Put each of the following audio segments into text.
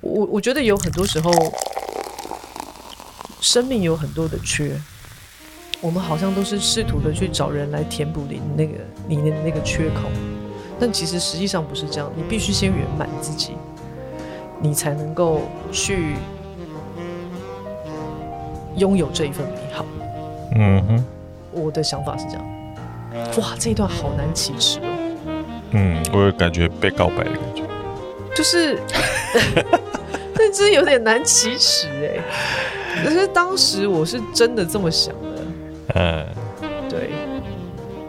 我我觉得有很多时候，生命有很多的缺，我们好像都是试图的去找人来填补你那个你的那个缺口，但其实实际上不是这样，你必须先圆满自己，你才能够去拥有这一份美好。嗯哼，我的想法是这样。哇，这一段好难启齿哦。嗯，我有感觉被告白的感觉，就是，但真有点难启齿哎。可是当时我是真的这么想的。嗯，对，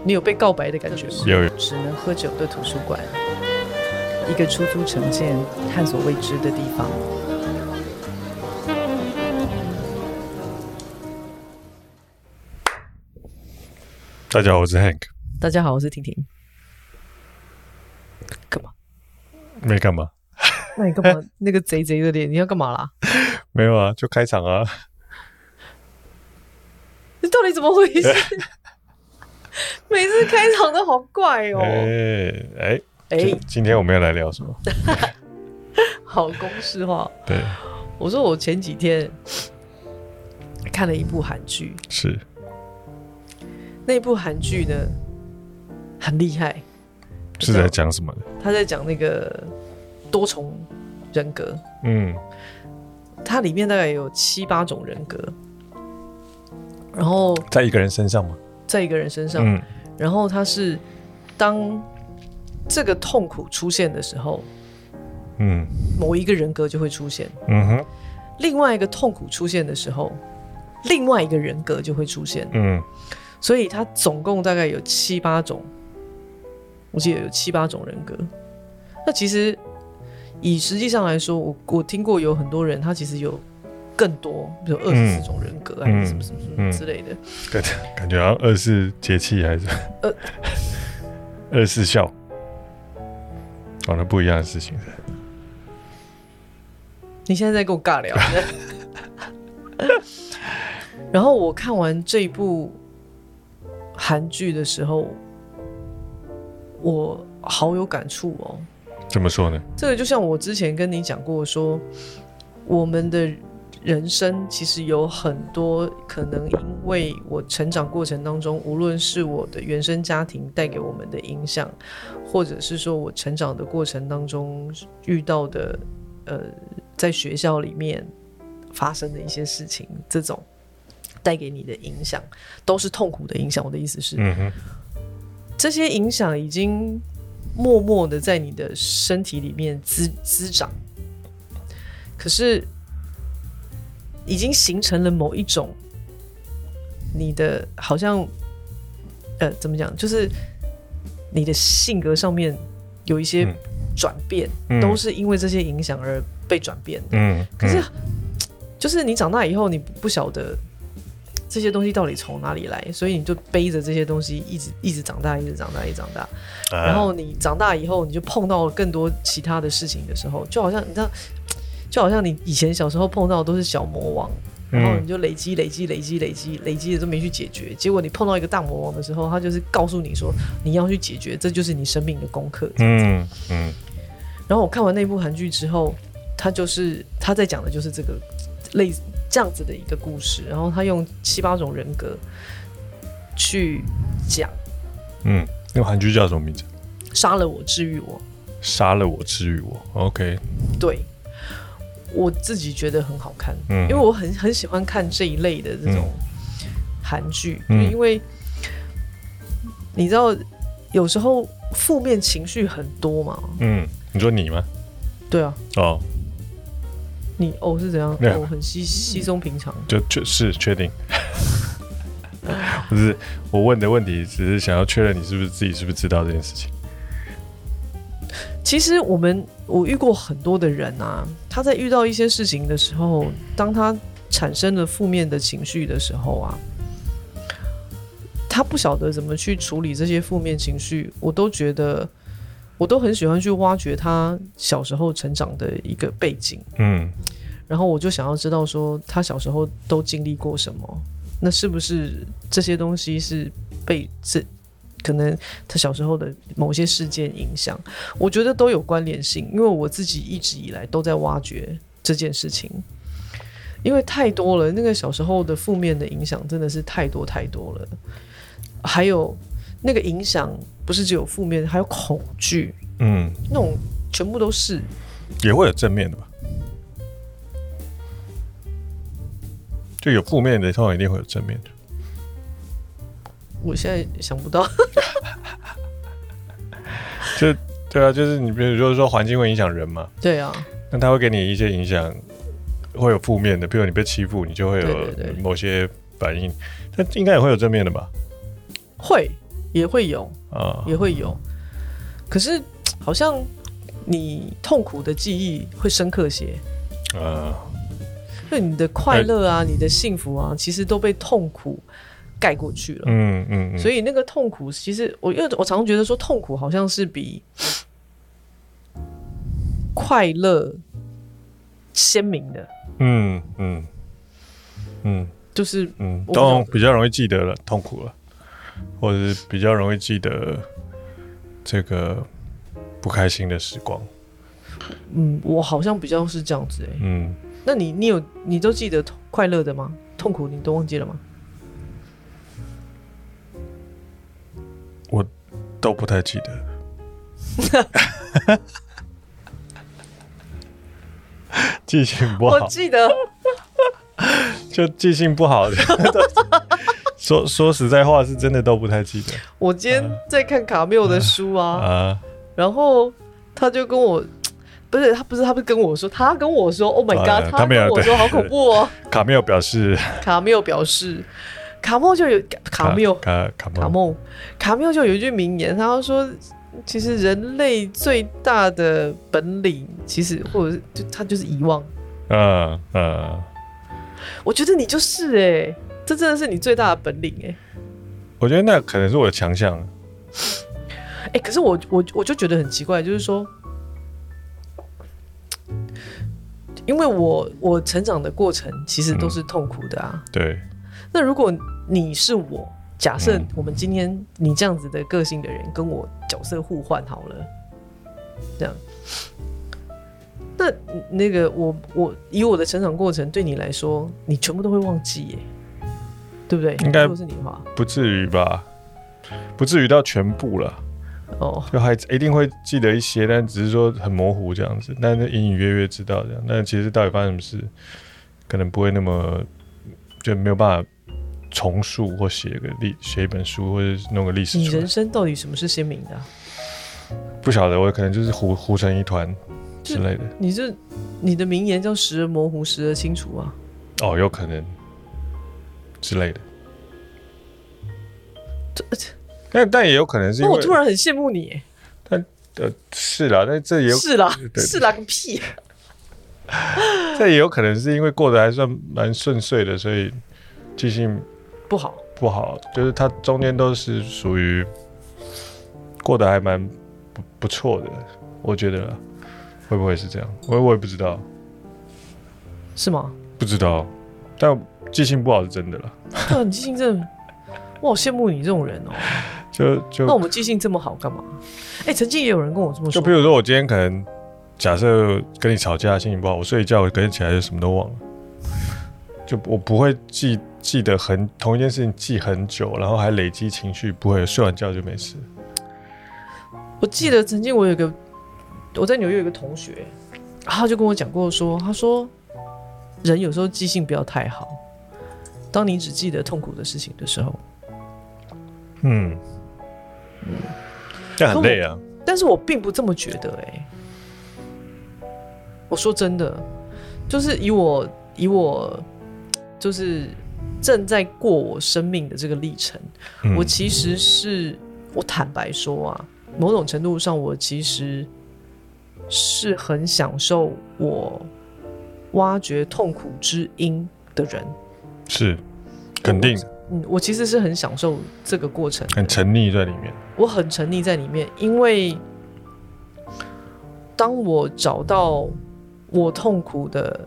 你有被告白的感觉吗？有。只能喝酒的图书馆，一个出租城建、探索未知的地方。大家好，我是 Hank。大家好，我是婷婷。干嘛？没干嘛。那你干嘛？那个贼贼的脸，你要干嘛啦？没有啊，就开场啊。你到底怎么回事？每次开场都好怪哦。哎哎哎！今天我们要来聊什么？好公式化。对。我说我前几天看了一部韩剧。是。那部韩剧呢，很厉害，是在讲什么的？他在讲那个多重人格。嗯，它里面大概有七八种人格，然后在一个人身上吗？在一个人身上。嗯，然后他是当这个痛苦出现的时候，嗯，某一个人格就会出现。嗯哼，另外一个痛苦出现的时候，另外一个人格就会出现。嗯。所以他总共大概有七八种，我记得有七八种人格。那其实以实际上来说，我我听过有很多人，他其实有更多，比如二十四种人格，嗯、还是什么什么什么之类的。感觉感觉好像二十四节气还是二二十四孝，讲了不一样的事情。你现在在跟我尬聊。然后我看完这一部。韩剧的时候，我好有感触哦。怎么说呢？这个就像我之前跟你讲过说，说我们的人生其实有很多可能，因为我成长过程当中，无论是我的原生家庭带给我们的影响，或者是说我成长的过程当中遇到的，呃，在学校里面发生的一些事情，这种。带给你的影响都是痛苦的影响。我的意思是，嗯哼，这些影响已经默默的在你的身体里面滋滋长，可是已经形成了某一种你的好像，呃，怎么讲？就是你的性格上面有一些转变，嗯，都是因为这些影响而被转变的。嗯，嗯，可是就是你长大以后，你不晓得。这些东西到底从哪里来？所以你就背着这些东西一直一直长大，一直长大，一直长大。然后你长大以后，你就碰到了更多其他的事情的时候，就好像你知道，就好像你以前小时候碰到的都是小魔王，然后你就累积、累积、累积、累积、累积的都没去解决。结果你碰到一个大魔王的时候，他就是告诉你说你要去解决，这就是你生命的功课。嗯嗯。然后我看完那部韩剧之后，他就是他在讲的就是这个类似。这样子的一个故事，然后他用七八种人格去讲，嗯，那个韩剧叫什么名字？杀了我，治愈我。杀了我，治愈我。OK，对，我自己觉得很好看，嗯，因为我很很喜欢看这一类的这种韩剧，嗯，因为你知道有时候负面情绪很多嘛，嗯，你说你吗？对啊，哦。你哦是怎样？我、哦、很稀稀松平常，就就是确定。不是我问的问题，只是想要确认你是不是自己是不是知道这件事情。其实我们我遇过很多的人啊，他在遇到一些事情的时候，当他产生了负面的情绪的时候啊，他不晓得怎么去处理这些负面情绪，我都觉得。我都很喜欢去挖掘他小时候成长的一个背景，嗯，然后我就想要知道说他小时候都经历过什么，那是不是这些东西是被这可能他小时候的某些事件影响，我觉得都有关联性。因为我自己一直以来都在挖掘这件事情，因为太多了，那个小时候的负面的影响真的是太多太多了。还有那个影响不是只有负面，还有恐惧，嗯，那种全部都是。也会有正面的吧？就有负面的，通常一定会有正面的。我现在想不到。就对啊，就是你比如说说环境会影响人嘛。对啊。那他会给你一些影响，会有负面的，比如你被欺负，你就会有某些反应。但应该也会有正面的吧？会，也会有啊，也会有。可是好像你痛苦的记忆会深刻些啊。对你的快乐啊，你的幸福啊，其实都被痛苦盖过去了。嗯嗯，所以那个痛苦，其实我因为我常常觉得说，痛苦好像是比快乐鲜明的。嗯嗯嗯，就是嗯，都比较容易记得了痛苦了，或者是比较容易记得这个不开心的时光。嗯，我好像比较是这样子哎。嗯。那你你有你都记得快乐的吗？痛苦你都忘记了吗？我都不太记得，记性不好。我记得，就记性不好的。说说实在话，是真的都不太记得。我今天在看卡缪的书啊，啊啊然后他就跟我。不是他，不是他，不是跟我说，他跟我说，Oh my God，他跟我说好恐怖哦。卡缪表示，卡缪表示，卡缪就有卡缪卡卡卡缪卡缪就有一句名言，他说，其实人类最大的本领，其实或者是就他就是遗忘。嗯嗯，我觉得你就是哎，这真的是你最大的本领哎。我觉得那可能是我的强项。哎，可是我我我就觉得很奇怪，就是说。因为我我成长的过程其实都是痛苦的啊。嗯、对。那如果你是我，假设我们今天你这样子的个性的人跟我角色互换好了，这样，那那个我我以我的成长过程对你来说，你全部都会忘记耶，对不对？应该不是你话，不至于吧？不至于到全部了。哦，就还一定会记得一些，但只是说很模糊这样子，但是隐隐约约知道这样。但其实到底发生什么事，可能不会那么就没有办法重述或写个历写一本书或者弄个历史。你人生到底什么是鲜明的啊？不晓得，我可能就是糊糊成一团之类的。你这你的名言叫“时而模糊，时而清楚”啊？哦，有可能之类的。这。但但也有可能是因为，我突然很羡慕你。但呃是啦，但这也有是啦，是啦个屁！这也有可能是因为过得还算蛮顺遂的，所以记性不好不好，就是他中间都是属于过得还蛮不不错的，我觉得会不会是这样？我我也不知道，是吗？不知道，但记性不好是真的了。对，你记性真的，我好羡慕你这种人哦。就就那我们记性这么好干嘛？哎、欸，曾经也有人跟我这么说。就比如说，我今天可能假设跟你吵架，心情不好，我睡一觉，我隔天起来就什么都忘了。就我不会记记得很同一件事情记很久，然后还累积情绪，不会睡完觉就没事。我记得曾经我有一个我在纽约有一个同学，他就跟我讲过说，他说人有时候记性不要太好，当你只记得痛苦的事情的时候，嗯。嗯，这很累啊。但是我并不这么觉得哎、欸。我说真的，就是以我以我就是正在过我生命的这个历程，嗯、我其实是我坦白说啊，某种程度上，我其实是很享受我挖掘痛苦之因的人，是肯定。嗯，我其实是很享受这个过程，很沉溺在里面。我很沉溺在里面，因为当我找到我痛苦的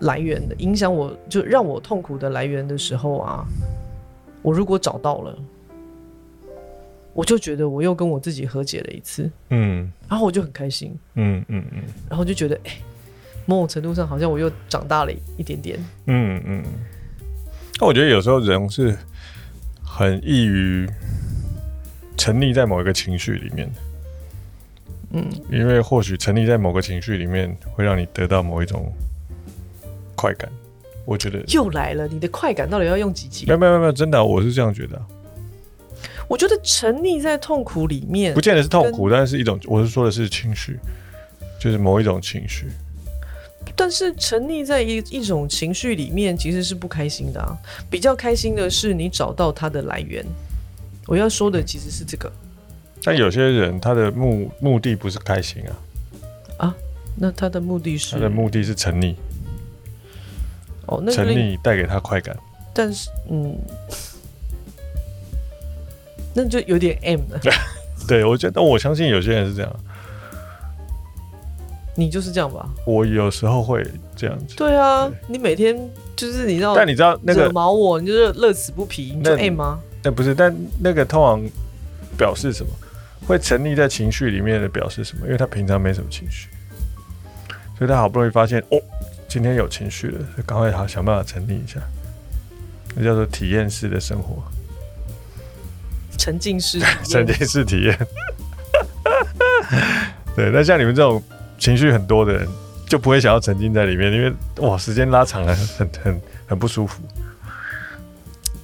来源的影响，我就让我痛苦的来源的时候啊，我如果找到了，我就觉得我又跟我自己和解了一次，嗯，然后我就很开心，嗯嗯嗯，然后就觉得哎、欸，某种程度上好像我又长大了一点点，嗯嗯。那我觉得有时候人是很易于沉溺在某一个情绪里面的，嗯，因为或许沉溺在某个情绪里面会让你得到某一种快感。我觉得又来了，你的快感到底要用几级？没有没有没有，真的，我是这样觉得。我觉得沉溺在痛苦里面，不见得是痛苦，但是一种，我是说的是情绪，就是某一种情绪。但是沉溺在一一种情绪里面，其实是不开心的啊。比较开心的是你找到它的来源。我要说的其实是这个。但有些人他的目目的不是开心啊。啊？那他的目的是？他的目的是沉溺。哦，那沉溺带给他快感。但是，嗯，那就有点 M 了。对，我觉得，我相信有些人是这样。你就是这样吧？我有时候会这样子。对啊，对你每天就是你知道，但你知道那个惹毛我，你就是乐此不疲，你就爱吗？那不是，但那个通常表示什么？会沉溺在情绪里面的表示什么？因为他平常没什么情绪，所以他好不容易发现哦，今天有情绪了，赶快好想办法沉溺一下。那叫做体验式的生活，沉浸式，沉浸式体验。对，那像你们这种。情绪很多的人就不会想要沉浸在里面，因为哇，时间拉长了，很很很不舒服。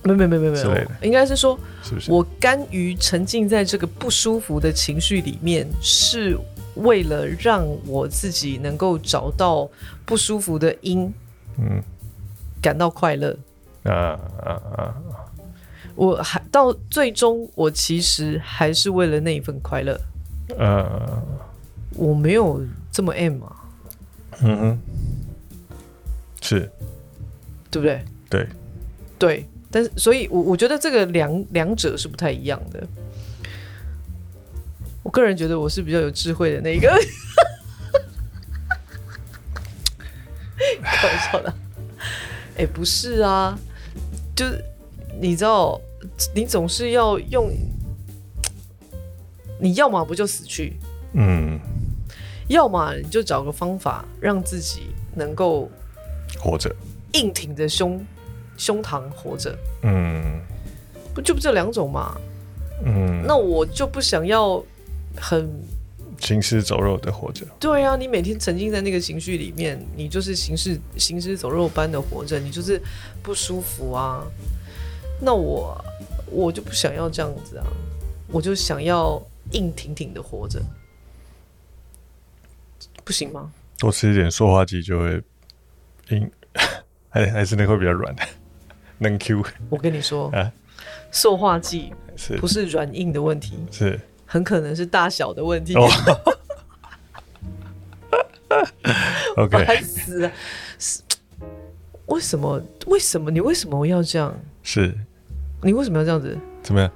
没没没没没有，应该是说，是不是？我甘于沉浸在这个不舒服的情绪里面，是为了让我自己能够找到不舒服的因，嗯，感到快乐。啊啊啊！我还到最终，我其实还是为了那一份快乐。嗯，我没有。这么 M 吗？嗯哼，是，对不对？对，对，但是，所以我我觉得这个两两者是不太一样的。我个人觉得我是比较有智慧的那一个，开玩笑的。哎，不是啊，就是你知道，你总是要用，你要么不就死去，嗯。要么你就找个方法让自己能够活着，硬挺着胸胸膛活着。嗯，不就不这两种嘛？嗯，那我就不想要很行尸走肉的活着。对啊，你每天沉浸在那个情绪里面，你就是行尸行尸走肉般的活着，你就是不舒服啊。那我我就不想要这样子啊，我就想要硬挺挺的活着。不行吗？多吃一点塑化剂就会硬，还还是那个会比较软的，能 Q。我跟你说啊，塑化剂是不是软硬的问题？是很可能是大小的问题。哦、OK，烦死了！是为什么？为什么？你为什么要这样？是你为什么要这样子？怎么样？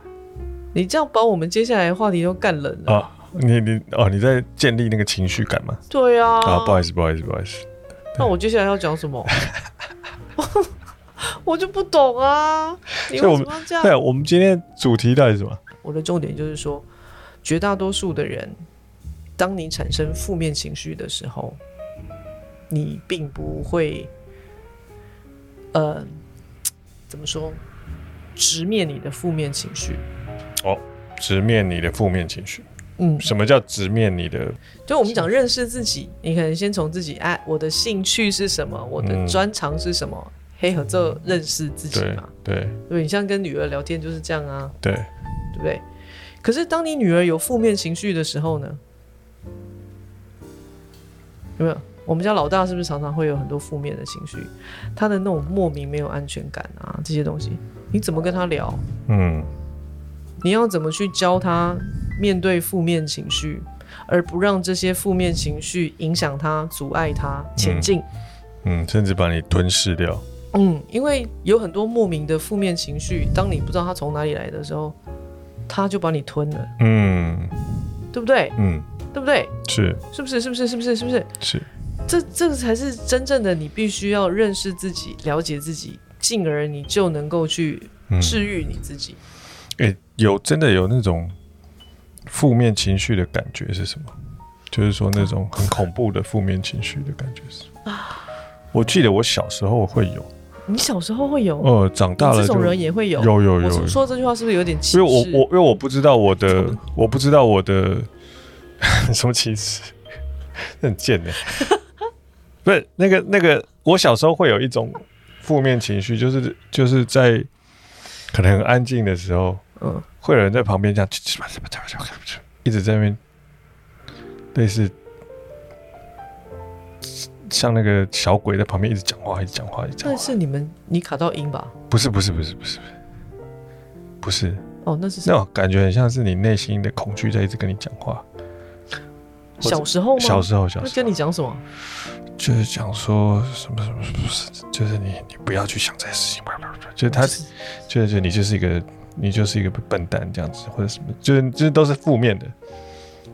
你这样把我们接下来的话题都干冷了。哦你你哦，你在建立那个情绪感吗？对啊。啊，不好意思，不好意思，不好意思。那我接下来要讲什么？我就不懂啊。你为什么要这样？对，我们今天主题到底是什么？我的重点就是说，绝大多数的人，当你产生负面情绪的时候，你并不会，呃，怎么说？直面你的负面情绪。哦，直面你的负面情绪。嗯，什么叫直面你的？就我们讲认识自己，你可能先从自己，哎，我的兴趣是什么？我的专长是什么？黑合作认识自己嘛？对，对，你像跟女儿聊天就是这样啊，对，对不对？可是当你女儿有负面情绪的时候呢？有没有？我们家老大是不是常常会有很多负面的情绪？他的那种莫名没有安全感啊，这些东西，你怎么跟他聊？嗯。你要怎么去教他面对负面情绪，而不让这些负面情绪影响他、阻碍他前进？嗯，嗯，甚至把你吞噬掉。嗯，因为有很多莫名的负面情绪，当你不知道它从哪里来的时候，他就把你吞了。嗯，对不对？嗯，对不对？是，是不是？是不是？是不是？是不是？是。这这个才是真正的，你必须要认识自己、了解自己，进而你就能够去治愈你自己。嗯诶，有真的有那种负面情绪的感觉是什么？就是说那种很恐怖的负面情绪的感觉是。我记得我小时候会有。你小时候会有？呃，长大了这种人也会有。有有有。我说这句话是不是有点歧视？因为我我因为我不知道我的，我不知道我的 什么歧视，很贱的。不是那个那个，我小时候会有一种负面情绪，就是就是在可能很安静的时候，嗯，会有人在旁边这样，一直在那边类似。像那个小鬼在旁边一直讲话，一直讲话，一直讲话。但是你们你卡到音吧？不是不是不是不是不是哦，那是那种感觉很像是你内心的恐惧在一直跟你讲话。小时候吗？小时候小时候。跟你讲什么？就是讲说什么什么不是，就是你你不要去想这些事情，不不不，就是他就是你就是一个你就是一个笨蛋这样子，或者什么，就是就是都是负面的，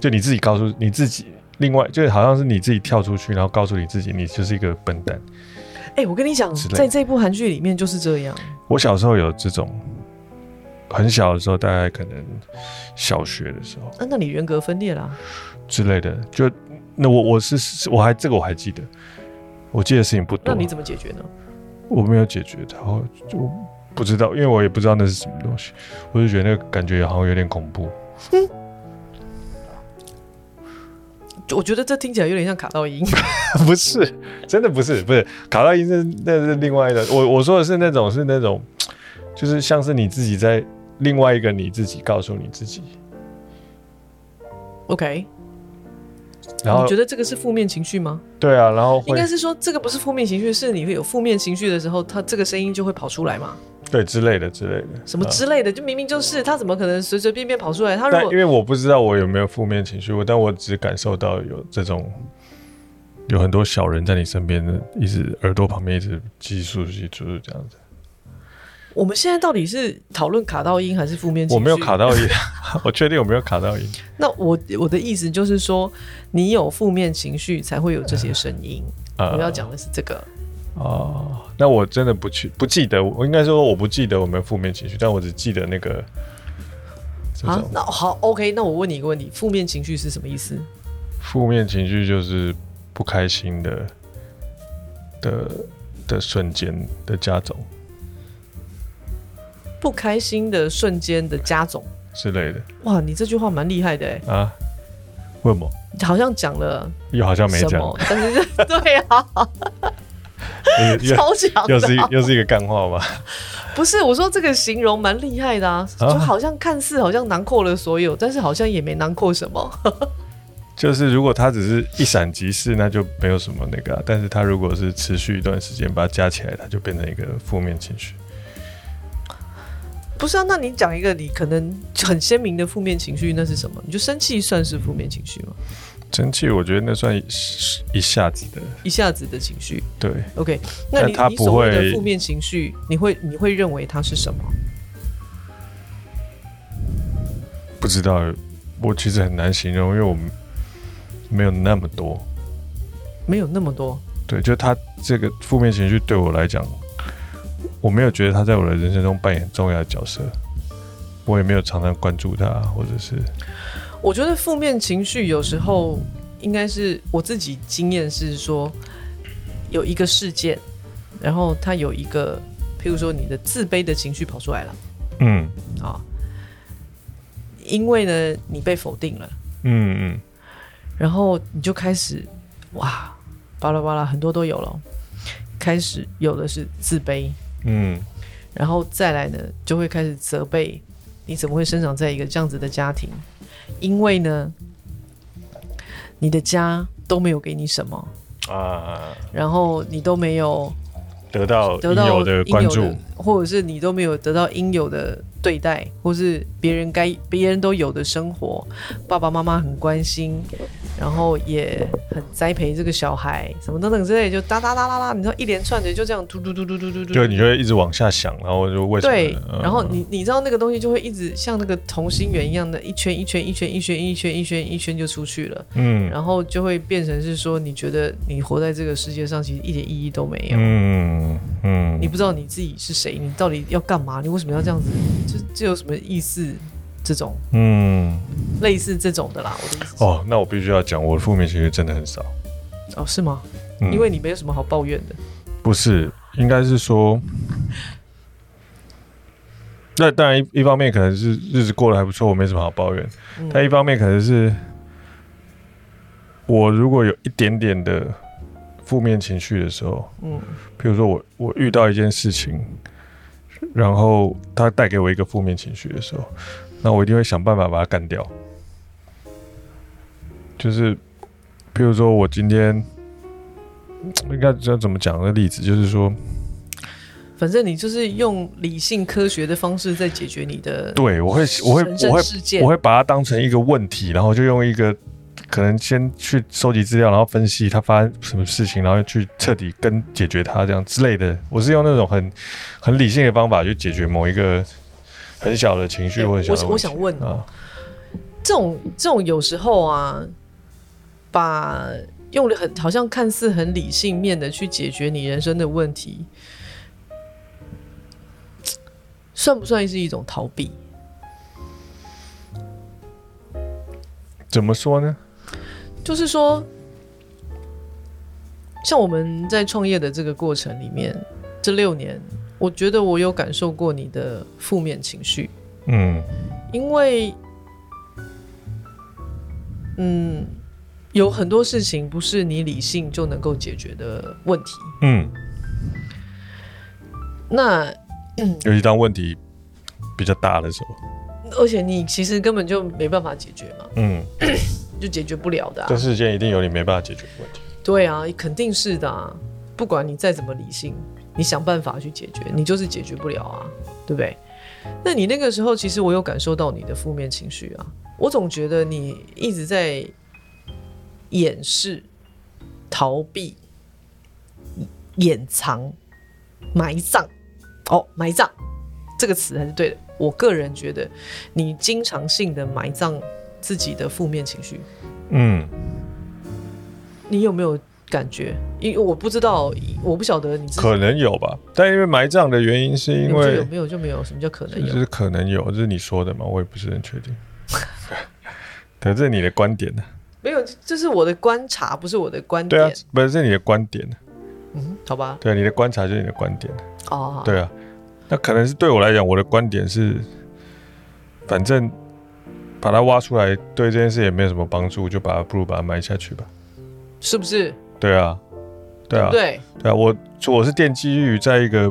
就你自己告诉你自己。另外，就好像是你自己跳出去，然后告诉你自己，你就是一个笨蛋。哎、欸，我跟你讲，在这部韩剧里面就是这样。我小时候有这种，很小的时候，大概可能小学的时候。啊，那你人格分裂啦之类的，就那我我是我还这个我还记得，我记得事情不多。那你怎么解决呢？我没有解决，然后就不知道，因为我也不知道那是什么东西，我就觉得那个感觉好像有点恐怖。嗯我觉得这听起来有点像卡到音，不是，真的不是，不是卡到音是那是另外的。我我说的是那种是那种，就是像是你自己在另外一个你自己告诉你自己。OK，然后你觉得这个是负面情绪吗？对啊，然后应该是说这个不是负面情绪，是你会有负面情绪的时候，它这个声音就会跑出来嘛。对，之类的之类的，什么之类的，就明明就是他，怎么可能随随便便跑出来？他如果因为我不知道我有没有负面情绪，我但我只感受到有这种，有很多小人在你身边，一直耳朵旁边一直计数计数这样子。我们现在到底是讨论卡到音还是负面情绪？我没有卡到音，我确定我没有卡到音。那我我的意思就是说，你有负面情绪才会有这些声音。呃、我要讲的是这个。哦，那我真的不去不记得，我应该说我不记得我们负面情绪，但我只记得那个。啊，那好，OK，那我问你一个问题：负面情绪是什么意思？负面情绪就是不开心的的的瞬间的加总。不开心的瞬间的加总之类的。哇，你这句话蛮厉害的哎。啊？为什么？好像讲了，又好像没讲，但是 对啊。超强，又是又是一个干话吧？不是，我说这个形容蛮厉害的啊，就好像看似好像囊括了所有，但是好像也没囊括什么。就是如果它只是一闪即逝，那就没有什么那个啊；但是它如果是持续一段时间，把它加起来，它就变成一个负面情绪。不是啊，那你讲一个你可能很鲜明的负面情绪，那是什么？你就生气算是负面情绪吗？生气，我觉得那算一下子的，一下子的情绪。对，OK，那你他不会你所谓的负面情绪，你会你会认为它是什么？不知道，我其实很难形容，因为我没有那么多，没有那么多。对，就他这个负面情绪对我来讲，我没有觉得他在我的人生中扮演重要的角色，我也没有常常关注他，或者是。我觉得负面情绪有时候应该是我自己经验是说，有一个事件，然后它有一个，譬如说你的自卑的情绪跑出来了，嗯，啊，因为呢你被否定了，嗯嗯，然后你就开始哇巴拉巴拉很多都有了，开始有的是自卑，嗯，然后再来呢就会开始责备你怎么会生长在一个这样子的家庭。因为呢，你的家都没有给你什么啊，然后你都没有得到应有的关注，或者是你都没有得到应有的对待，或是别人该别人都有的生活，爸爸妈妈很关心。然后也很栽培这个小孩，什么等等之类，就哒哒哒哒哒，你知道一连串的就这样嘟嘟嘟嘟嘟嘟嘟，就你就会一直往下想，然后就为什么？对，然后你你知道那个东西就会一直像那个同心圆一样的，一圈一圈一圈一圈一圈一圈一圈就出去了，嗯，然后就会变成是说，你觉得你活在这个世界上其实一点意义都没有，嗯嗯，你不知道你自己是谁，你到底要干嘛？你为什么要这样子？这这有什么意思？这种，嗯，类似这种的啦。我的意思哦，那我必须要讲，我的负面情绪真的很少。哦，是吗？嗯，因为你没有什么好抱怨的。不是，应该是说，那当然一一方面可能是日子过得还不错，我没什么好抱怨。嗯，但一方面可能是，我如果有一点点的负面情绪的时候，嗯，比如说我我遇到一件事情，然后他带给我一个负面情绪的时候，那我一定会想办法把它干掉。就是，比如说我今天。应该知道怎么讲的例子，就是说，反正你就是用理性科学的方式在解决你的。对，我会，我会，我会，我会把它当成一个问题，然后就用一个可能先去收集资料，然后分析它发生什么事情，然后去彻底跟解决它这样之类的。我是用那种很很理性的方法去解决某一个很小的情绪或者小的。我我想问啊，这种这种有时候啊，把。用了很好像看似很理性面的去解决你人生的问题，算不算是一种逃避？怎么说呢？就是说，像我们在创业的这个过程里面，这六年，我觉得我有感受过你的负面情绪。嗯，因为，嗯。有很多事情不是你理性就能够解决的问题。嗯，那尤其当问题比较大的时候，而且你其实根本就没办法解决嘛。嗯，就解决不了的啊。这世间一定有你没办法解决的问题。对啊，肯定是的啊。不管你再怎么理性，你想办法去解决，你就是解决不了啊，对不对？那你那个时候，其实我有感受到你的负面情绪啊。我总觉得你一直在。掩饰、逃避、掩藏、埋葬。哦，埋葬这个词还是对的。我个人觉得，你经常性的埋葬自己的负面情绪。嗯，你有没有感觉？因为我不知道，我不晓得你可能有吧。但因为埋葬的原因，是因为有没有就没有，什么叫可能有？就是可能有，这是你说的嘛？我也不是很确定。可是你的观点呢？没有，这是我的观察，不是我的观点。对啊，不是，是你的观点。嗯，好吧。对啊，你的观察就是你的观点。哦。对啊，那可能是对我来讲，我的观点是，反正把它挖出来，对这件事也没有什么帮助，就把它不如把它埋下去吧。是不是？对啊，对啊，对，对啊，我我是奠基于在一个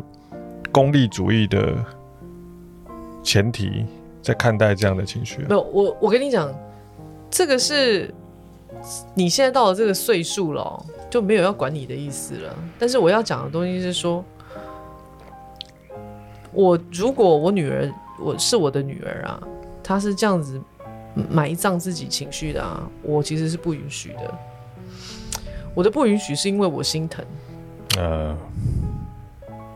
功利主义的前提在看待这样的情绪。没有，我我跟你讲，这个是。你现在到了这个岁数了，就没有要管你的意思了。但是我要讲的东西是说，我如果我女儿，我是我的女儿啊，她是这样子埋葬自己情绪的啊，我其实是不允许的。我的不允许是因为我心疼。呃，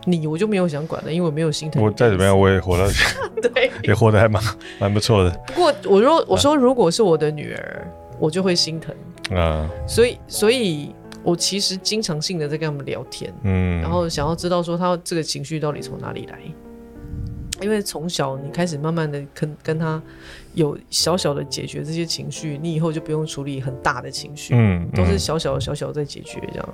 你我就没有想管了，因为我没有心疼。我再怎么样，我也活到 对，也活得还蛮蛮不错的。不过我说，我说，如果是我的女儿。我就会心疼啊，所以，所以我其实经常性的在跟他们聊天，嗯，然后想要知道说他这个情绪到底从哪里来，因为从小你开始慢慢的跟跟他有小小的解决这些情绪，你以后就不用处理很大的情绪，嗯，都是小小小小在解决这样。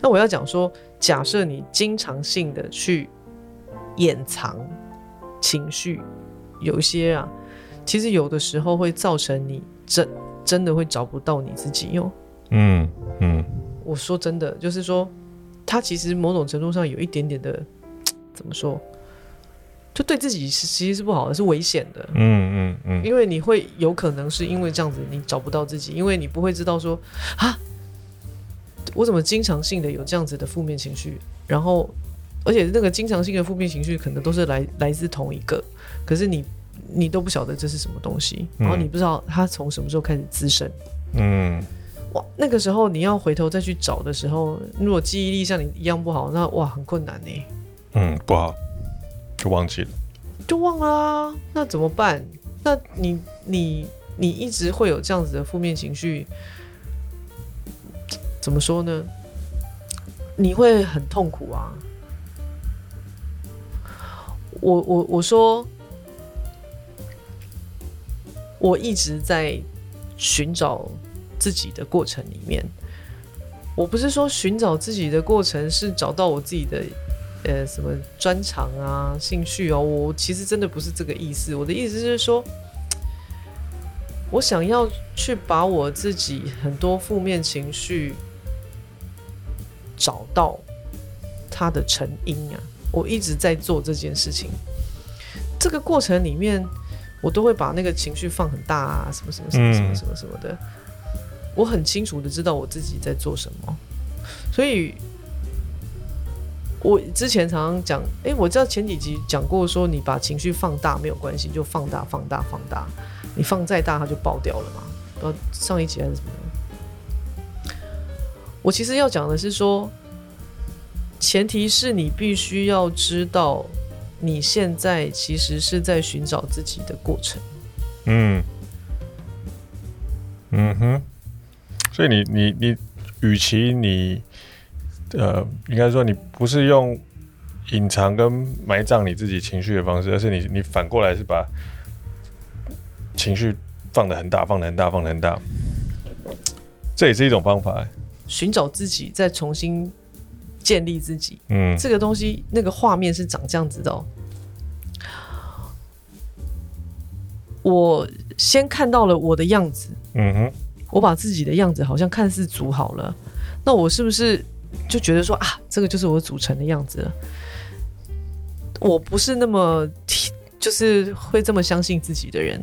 那我要讲说，假设你经常性的去掩藏情绪，有一些啊，其实有的时候会造成你。真真的会找不到你自己哟。嗯嗯，我说真的，就是说，他其实某种程度上有一点点的，怎么说，就对自己是其实是不好的，是危险的。嗯嗯嗯，因为你会有可能是因为这样子，你找不到自己，因为你不会知道说啊，我怎么经常性的有这样子的负面情绪，然后而且那个经常性的负面情绪可能都是来来自同一个，可是你。你都不晓得这是什么东西，然后你不知道它从什么时候开始滋生。嗯，哇，那个时候你要回头再去找的时候，如果记忆力像你一样不好，那哇很困难呢。嗯，不好，就忘记了，就忘了啊。那怎么办？那你你你一直会有这样子的负面情绪，怎么说呢？你会很痛苦啊。我我我说。我一直在寻找自己的过程里面。我不是说寻找自己的过程是找到我自己的呃什么专长啊、兴趣哦，我其实真的不是这个意思。我的意思是说，我想要去把我自己很多负面情绪找到它的成因啊。我一直在做这件事情，这个过程里面，我都会把那个情绪放很大啊，什么什么什么什么什么什么的。我很清楚的知道我自己在做什么，所以，我之前常常讲，哎，我知道前几集讲过，说你把情绪放大没有关系，就放大、放大、放大，你放再大它就爆掉了嘛。不知道上一集还是什么？我其实要讲的是说，前提是你必须要知道，你现在其实是在寻找自己的过程。嗯，嗯哼。所以你你你，与其你，呃，应该说你不是用隐藏跟埋葬你自己情绪的方式，而是你你反过来是把情绪放得很大，放得很大，放得很大，这也是一种方法。寻找自己，再重新建立自己。嗯，这个东西那个画面是长这样子的哦。我先看到了我的样子。嗯哼。我把自己的样子好像看似组好了，那我是不是就觉得说啊，这个就是我组成的样子了？我不是那么就是会这么相信自己的人，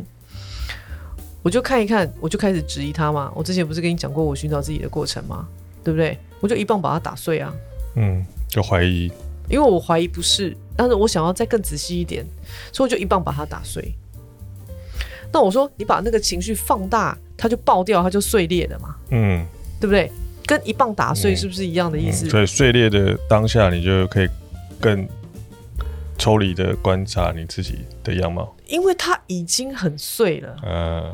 我就看一看，我就开始质疑他嘛。我之前不是跟你讲过我寻找自己的过程吗？对不对？我就一棒把它打碎啊。嗯，就怀疑，因为我怀疑不是，但是我想要再更仔细一点，所以我就一棒把它打碎。那我说，你把那个情绪放大。它就爆掉，它就碎裂了嘛，嗯，对不对？跟一棒打碎是不是一样的意思？嗯嗯、所以碎裂的当下，你就可以更抽离的观察你自己的样貌，因为它已经很碎了。嗯，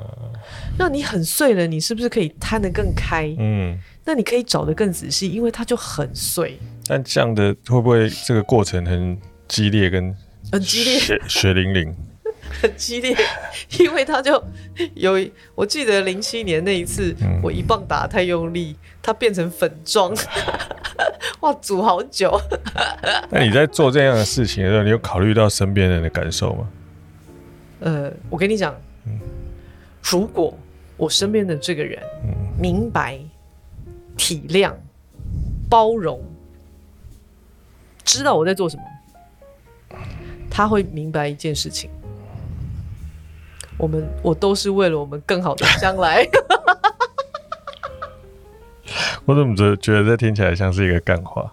那你很碎了，你是不是可以摊得更开？嗯，那你可以找得更仔细，因为它就很碎。但这样的会不会这个过程很激烈，跟很激烈，血血淋淋？很激烈，因为他就有，我记得零七年那一次，嗯、我一棒打太用力，它变成粉状，哇，煮好久。那你在做这样的事情的时候，你有考虑到身边人的感受吗？呃，我跟你讲，嗯、如果我身边的这个人明白、体谅、包容，知道我在做什么，他会明白一件事情。我们我都是为了我们更好的将来。我怎么觉觉得这听起来像是一个干话？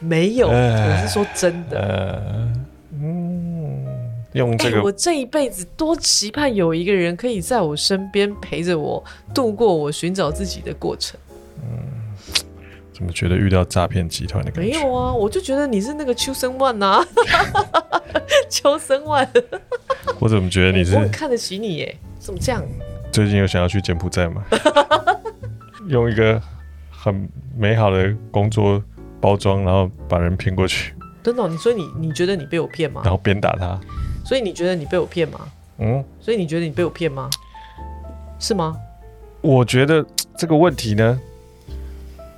没有，我是说真的。呃、嗯，用这个、欸，我这一辈子多期盼有一个人可以在我身边陪着我度过我寻找自己的过程。嗯，怎么觉得遇到诈骗集团的感觉？没有啊，我就觉得你是那个秋生万呐，秋生万。我怎么觉得你是？我很看得起你耶？怎么这样？最近有想要去柬埔寨吗？用一个很美好的工作包装，然后把人骗过去。真的？你所以你你觉得你被我骗吗？然后鞭打他。所以你觉得你被我骗吗？嗯。所以你觉得你被我骗吗？是吗？我觉得这个问题呢，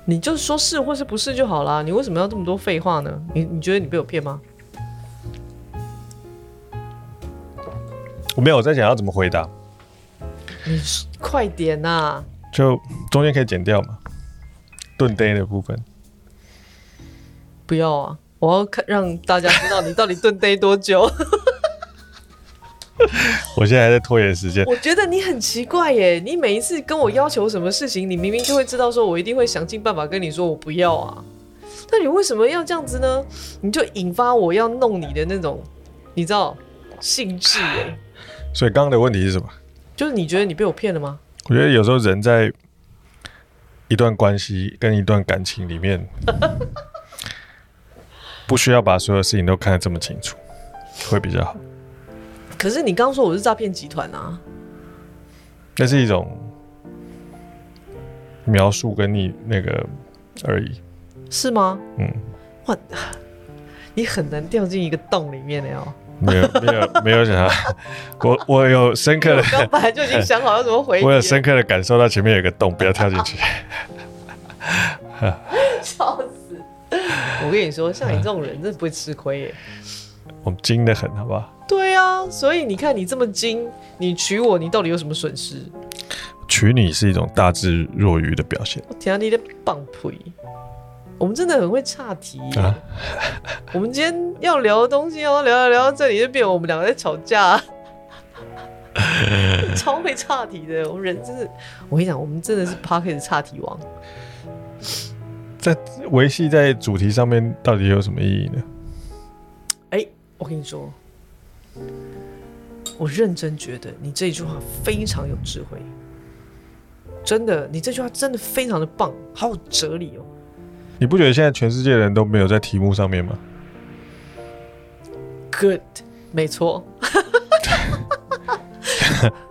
你就说是或是不是就好啦。你为什么要这么多废话呢？你你觉得你被我骗吗？我没有我在想要怎么回答，你快点呐、啊！就中间可以剪掉嘛，炖呆的部分。不要啊！我要看让大家知道你到底炖呆多久。我现在还在拖延时间。我觉得你很奇怪耶！你每一次跟我要求什么事情，你明明就会知道说我一定会想尽办法跟你说我不要啊。那你为什么要这样子呢？你就引发我要弄你的那种，你知道性质哎。所以刚刚的问题是什么？就是你觉得你被我骗了吗？我觉得有时候人在一段关系跟一段感情里面，不需要把所有事情都看得这么清楚，会比较好。可是你刚刚说我是诈骗集团啊，那是一种描述跟你那个而已，是吗？嗯，哇，你很难掉进一个洞里面的哦。没有没有没有想到，我我有深刻的，刚本来就已经想好要怎么回。我有深刻的感受到前面有个洞，不要跳进去。笑死！我跟你说，像你这种人，真的不会吃亏耶。我们精的很，好不好？对啊，所以你看你这么精，你娶我，你到底有什么损失？娶你是一种大智若愚的表现。我天啊，你的棒槌！我们真的很会岔题啊！我们今天要聊的东西，要聊聊聊到这里，就变成我们两个在吵架，超会岔题的。我们人真是，我跟你讲，我们真的是 p a r k e t 岔题王。在维系在主题上面，到底有什么意义呢？我跟你说，我认真觉得你这句话非常有智慧，真的，你这句话真的非常的棒，好有哲理哦。你不觉得现在全世界的人都没有在题目上面吗？Good，没错。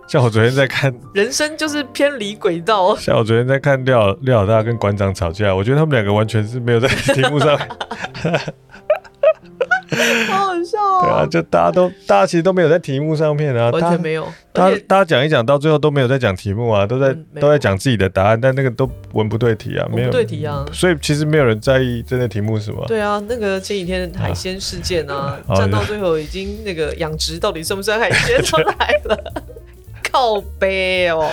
像我昨天在看，人生就是偏离轨道。像我昨天在看廖廖老大跟馆长吵架，我觉得他们两个完全是没有在题目上面。好好笑哦！对啊，就大家都，大家其实都没有在题目上面啊，完全没有。大家大家讲一讲，到最后都没有在讲题目啊，都在、嗯、都在讲自己的答案，但那个都文不对题啊，没有对题啊。所以其实没有人在意真的题目是什么。对啊，那个前几天海鲜事件啊，战、啊、到最后已经那个养殖到底算不算海鲜都来了，靠背哦，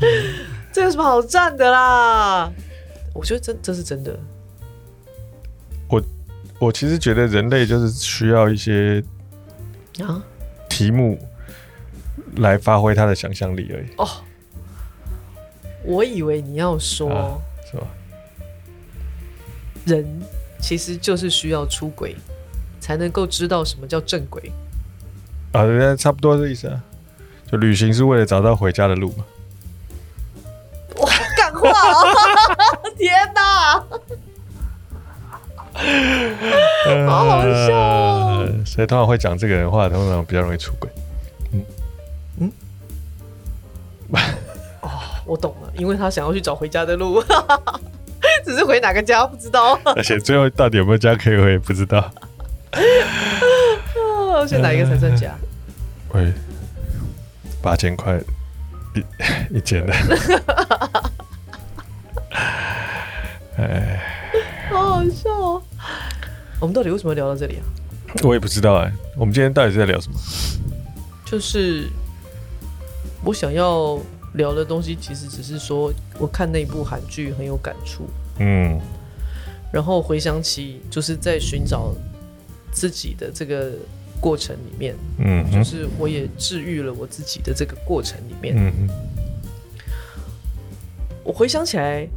这有什么好战的啦？我觉得这这是真的。我。其实觉得人类就是需要一些啊题目来发挥他的想象力而已。哦，我以为你要说，啊、是吧？人其实就是需要出轨，才能够知道什么叫正轨。啊，人家差不多这意思啊。就旅行是为了找到回家的路嘛。哇，干话、哦！天哪！好好笑哦！所以通常会讲这个人的话，通常比较容易出轨。嗯嗯，哦，我懂了，因为他想要去找回家的路，只是回哪个家不知道。而且最后到底有没有家可以回，不知道。选哪一个才算家？喂，八千块一一间的。哎。好好笑哦！我们到底为什么聊到这里啊？我也不知道哎。我们今天到底是在聊什么？就是我想要聊的东西，其实只是说，我看那部韩剧很有感触。嗯。然后回想起，就是在寻找自己的这个过程里面，嗯，就是我也治愈了我自己的这个过程里面，嗯，我回想起来。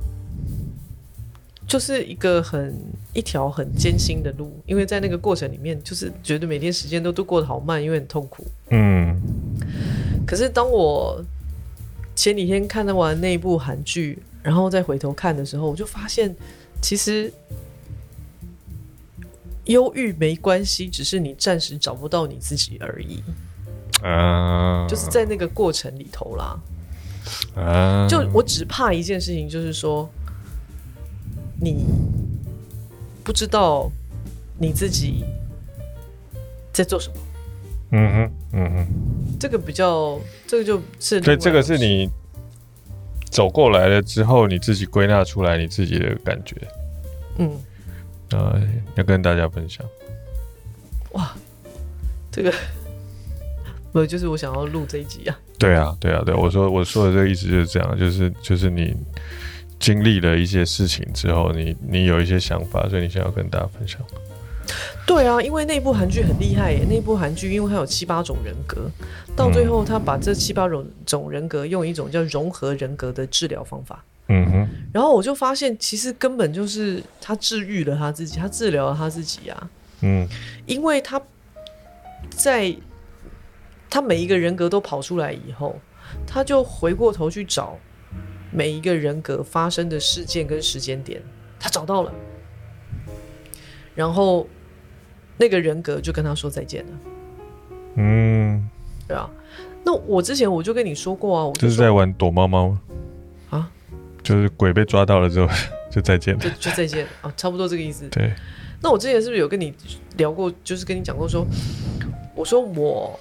就是一个很一条很艰辛的路，因为在那个过程里面，就是觉得每天时间都都过得好慢，因为很痛苦。嗯。可是当我前几天看完那部韩剧，然后再回头看的时候，我就发现，其实忧郁没关系，只是你暂时找不到你自己而已。啊。就是在那个过程里头啦。啊。就我只怕一件事情，就是说。你不知道你自己在做什么？嗯哼，嗯哼，这个比较，这个就是对，这个是你走过来了之后，你自己归纳出来你自己的感觉。嗯，呃，要跟大家分享。哇，这个 不就是我想要录这一集啊？对啊，对啊，对，我说我说的这个意思就是这样，就是就是你。经历了一些事情之后，你你有一些想法，所以你想要跟大家分享。对啊，因为那部韩剧很厉害耶，那部韩剧因为它有七八种人格，到最后他把这七八种种人格用一种叫融合人格的治疗方法。嗯哼。然后我就发现，其实根本就是他治愈了他自己，他治疗了他自己啊。嗯。因为他在他每一个人格都跑出来以后，他就回过头去找。每一个人格发生的事件跟时间点，他找到了，然后那个人格就跟他说再见了。嗯，对啊。那我之前我就跟你说过啊，我就，就是在玩躲猫猫吗？啊，就是鬼被抓到了之后 就再见了，就就再见啊，差不多这个意思。对。那我之前是不是有跟你聊过，就是跟你讲过说，我说我，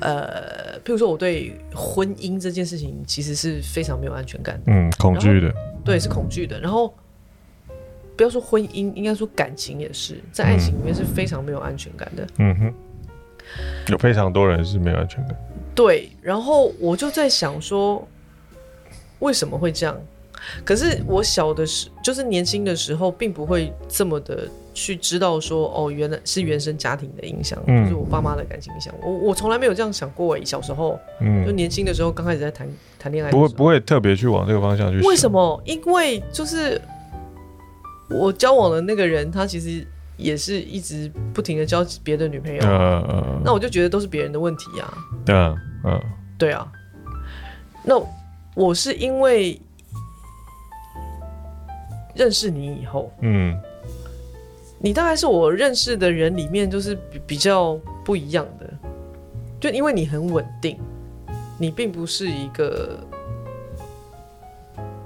呃，譬如说我对婚姻这件事情其实是非常没有安全感的，嗯，恐惧的，对，是恐惧的。然后不要说婚姻，应该说感情也是，在爱情里面是非常没有安全感的。嗯哼，有非常多人是没有安全感。对，然后我就在想说，为什么会这样？可是我小的时，就是年轻的时候，并不会这么的去知道说，哦，原来是原生家庭的影响，嗯、就是我爸妈的感情影响。我我从来没有这样想过诶，小时候，嗯，就年轻的时候刚开始在谈谈恋爱，不会不会特别去往这个方向去想。为什么？因为就是我交往的那个人，他其实也是一直不停的交别的女朋友，嗯嗯，那我就觉得都是别人的问题啊，嗯嗯，对啊，那我是因为。认识你以后，嗯，你大概是我认识的人里面就是比比较不一样的，就因为你很稳定，你并不是一个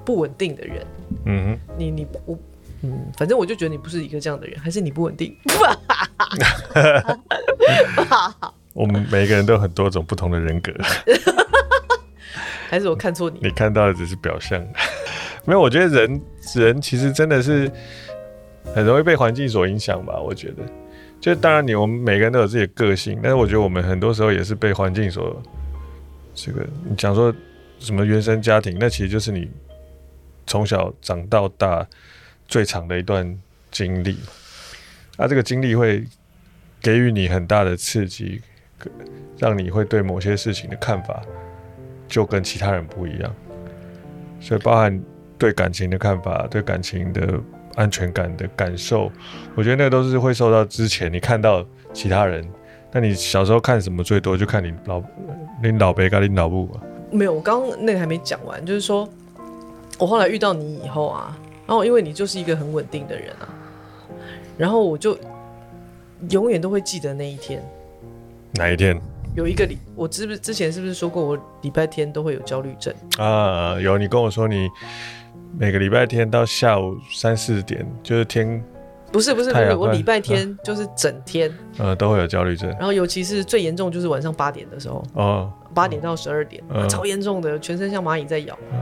不稳定的人，嗯哼，你你我，嗯，反正我就觉得你不是一个这样的人，还是你不稳定？我们每个人都有很多种不同的人格，还是我看错你？你看到的只是表象。没有，我觉得人人其实真的是很容易被环境所影响吧。我觉得，就当然你我们每个人都有自己的个性，但是我觉得我们很多时候也是被环境所这个。你讲说什么原生家庭，那其实就是你从小长到大最长的一段经历。啊，这个经历会给予你很大的刺激，让你会对某些事情的看法就跟其他人不一样，所以包含。对感情的看法，对感情的安全感的感受，我觉得那个都是会受到之前你看到其他人。那你小时候看什么最多？就看你老你老伯跟你老母吧。没有，我刚刚那个还没讲完，就是说我后来遇到你以后啊，然后因为你就是一个很稳定的人啊，然后我就永远都会记得那一天。哪一天？有一个礼，我是不是之前是不是说过我礼拜天都会有焦虑症啊？有，你跟我说你。每个礼拜天到下午三四点，就是天，不是不是不是，我礼拜天就是整天，呃、嗯，都会有焦虑症。然后尤其是最严重就是晚上八点的时候，哦，八点到十二点，嗯、超严重的，全身像蚂蚁在咬。嗯、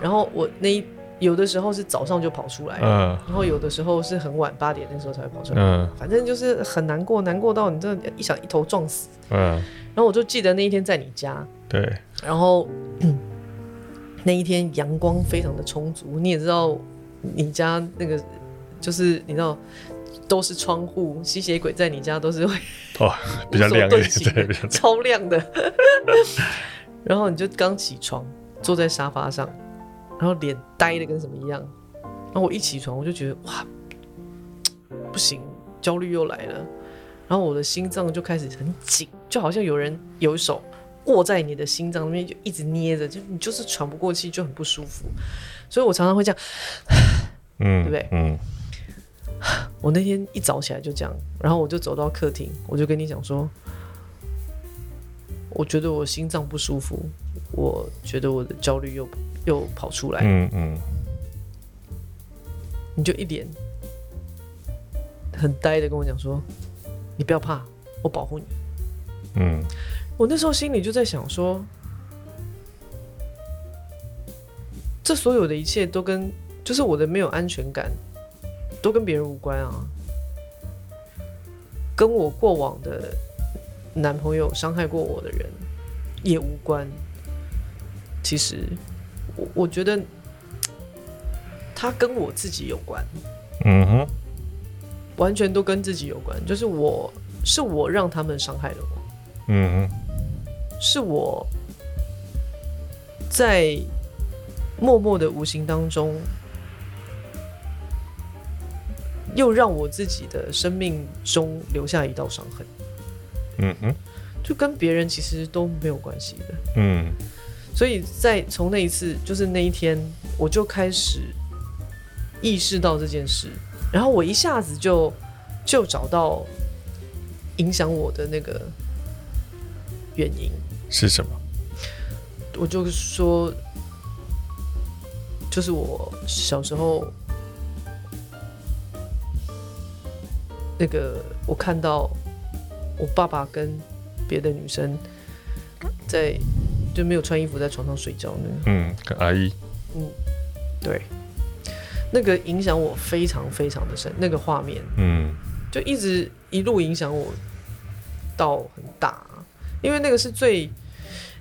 然后我那一有的时候是早上就跑出来，嗯，然后有的时候是很晚八点那时候才会跑出来，嗯，反正就是很难过，难过到你真的一想一头撞死，嗯。然后我就记得那一天在你家，对，然后。嗯那一天阳光非常的充足，你也知道，你家那个就是你知道都是窗户，吸血鬼在你家都是会哦 比较亮一点，超亮的。然后你就刚起床，坐在沙发上，然后脸呆的跟什么一样。然后我一起床，我就觉得哇，不行，焦虑又来了。然后我的心脏就开始很紧，就好像有人有一手。握在你的心脏里面就一直捏着，就你就是喘不过气，就很不舒服。所以我常常会这样，嗯，对不对？嗯。我那天一早起来就这样，然后我就走到客厅，我就跟你讲说，我觉得我心脏不舒服，我觉得我的焦虑又又跑出来，嗯嗯。你就一脸很呆的跟我讲说，你不要怕，我保护你，嗯。我那时候心里就在想说，这所有的一切都跟就是我的没有安全感，都跟别人无关啊，跟我过往的男朋友伤害过我的人也无关。其实，我我觉得他跟我自己有关，嗯哼，完全都跟自己有关，就是我是我让他们伤害了我，嗯哼。是我在默默的无形当中，又让我自己的生命中留下一道伤痕。嗯哼，就跟别人其实都没有关系的。嗯，所以在从那一次，就是那一天，我就开始意识到这件事，然后我一下子就就找到影响我的那个原因。是什么？我就说，就是我小时候那个，我看到我爸爸跟别的女生在就没有穿衣服在床上睡觉那个？嗯，跟阿姨。嗯，对，那个影响我非常非常的深，那个画面，嗯，就一直一路影响我到很大，因为那个是最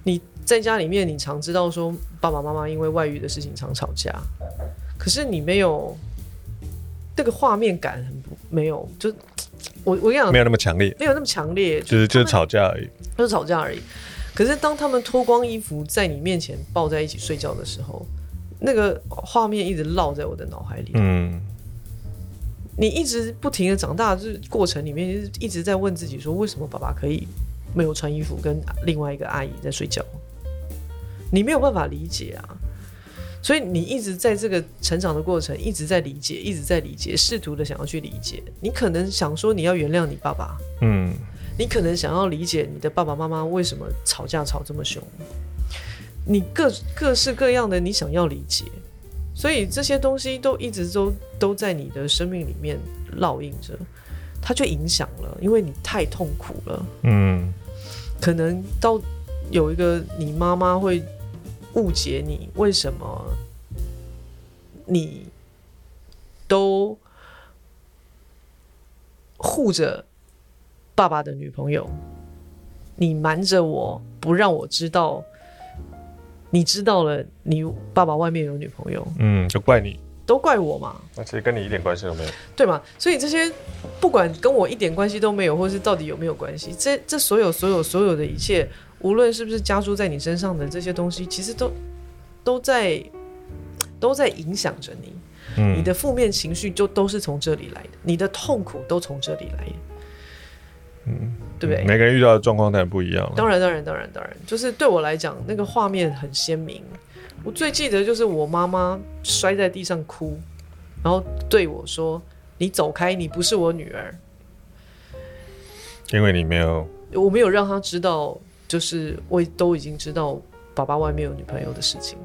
你在家里面，你常知道说爸爸妈妈因为外遇的事情常吵架，可是你没有那个画面感，很没有，就我我跟你讲，没有那么强烈，没有那么强烈，就是就是吵架而已，就是吵架而已。可是当他们脱光衣服在你面前抱在一起睡觉的时候，那个画面一直烙在我的脑海里。嗯，你一直不停的长大，就是过程里面一直在问自己说，为什么爸爸可以没有穿衣服跟另外一个阿姨在睡觉？你没有办法理解啊。所以你一直在这个成长的过程，一直在理解，一直在理解，试图的想要去理解。你可能想说你要原谅你爸爸，嗯。你可能想要理解你的爸爸妈妈为什么吵架吵这么凶，你各各式各样的你想要理解，所以这些东西都一直都都在你的生命里面烙印着，它就影响了，因为你太痛苦了，嗯，可能到有一个你妈妈会误解你为什么你都护着。爸爸的女朋友，你瞒着我不让我知道，你知道了，你爸爸外面有女朋友，嗯，就怪你，都怪我嘛？那其实跟你一点关系都没有，对吗？所以这些不管跟我一点关系都没有，或是到底有没有关系，这这所有所有所有的一切，无论是不是加诸在你身上的这些东西，其实都都在都在影响着你，嗯，你的负面情绪就都是从这里来的，你的痛苦都从这里来的。嗯，对不对？每个人遇到的状况当然不一样。当然，当然，当然，当然，就是对我来讲，那个画面很鲜明。我最记得就是我妈妈摔在地上哭，然后对我说：“你走开，你不是我女儿。”因为你没有，我没有让她知道，就是我都已经知道爸爸外面有女朋友的事情，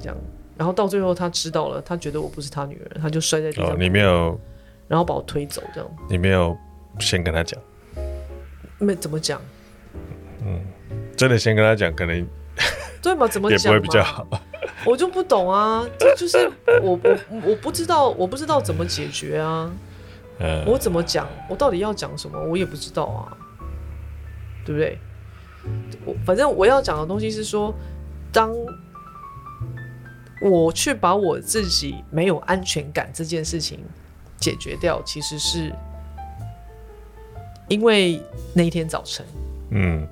这样。然后到最后，她知道了，她觉得我不是她女儿，她就摔在地上。哦，你没有，然后把我推走，这样。你没有先跟她讲。没怎么讲，嗯，真的先跟她讲，可能对吗？怎么讲也不会比较好。我就不懂啊，这就是我我我不知道，我不知道怎么解决啊。嗯，我怎么讲？我到底要讲什么？我也不知道啊，对不对？我反正我要讲的东西是说，当我去把我自己没有安全感这件事情解决掉，其实是。因为那一天早晨，嗯，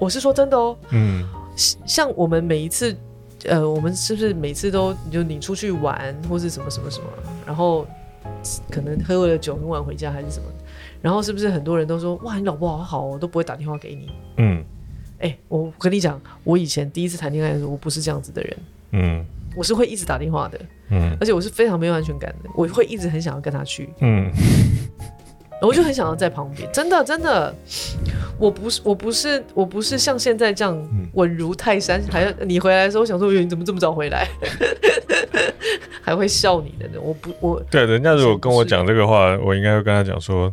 我是说真的哦，嗯，像我们每一次，呃，我们是不是每次都就你出去玩或是什么什么什么，然后可能喝了酒很晚回家还是什么，然后是不是很多人都说哇，你老婆好好，我都不会打电话给你，嗯，哎、欸，我跟你讲，我以前第一次谈恋爱的时候，我不是这样子的人，嗯，我是会一直打电话的，嗯，而且我是非常没有安全感的，我会一直很想要跟他去，嗯。我就很想要在旁边，真的真的，我不是我不是我不是像现在这样稳如泰山，还要你回来的时候我想说，你怎么这么早回来，还会笑你的呢？我不我对人家如果跟我讲这个话，我应该会跟他讲说，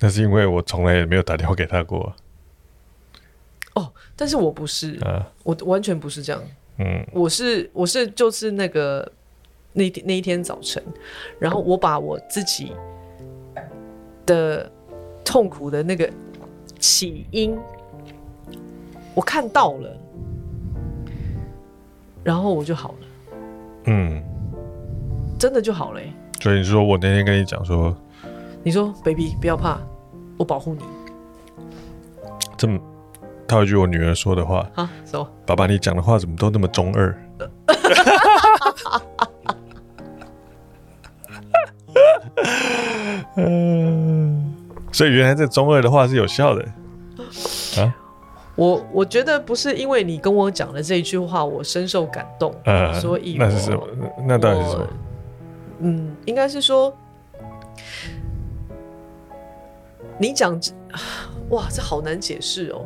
那是因为我从来也没有打电话给他过。哦，但是我不是啊，我完全不是这样。嗯，我是我是就是那个那天那一天早晨，然后我把我自己。的痛苦的那个起因，我看到了，然后我就好了。嗯，真的就好了。所以你说我那天跟你讲说，你说 baby 不要怕，我保护你。这么套一句我女儿说的话啊，什么？爸爸，你讲的话怎么都那么中二？嗯，所以原来这中二的话是有效的啊！我我觉得不是因为你跟我讲的这一句话，我深受感动，呃、所以那是什么？那到底是什么？嗯，应该是说，你讲，哇，这好难解释哦。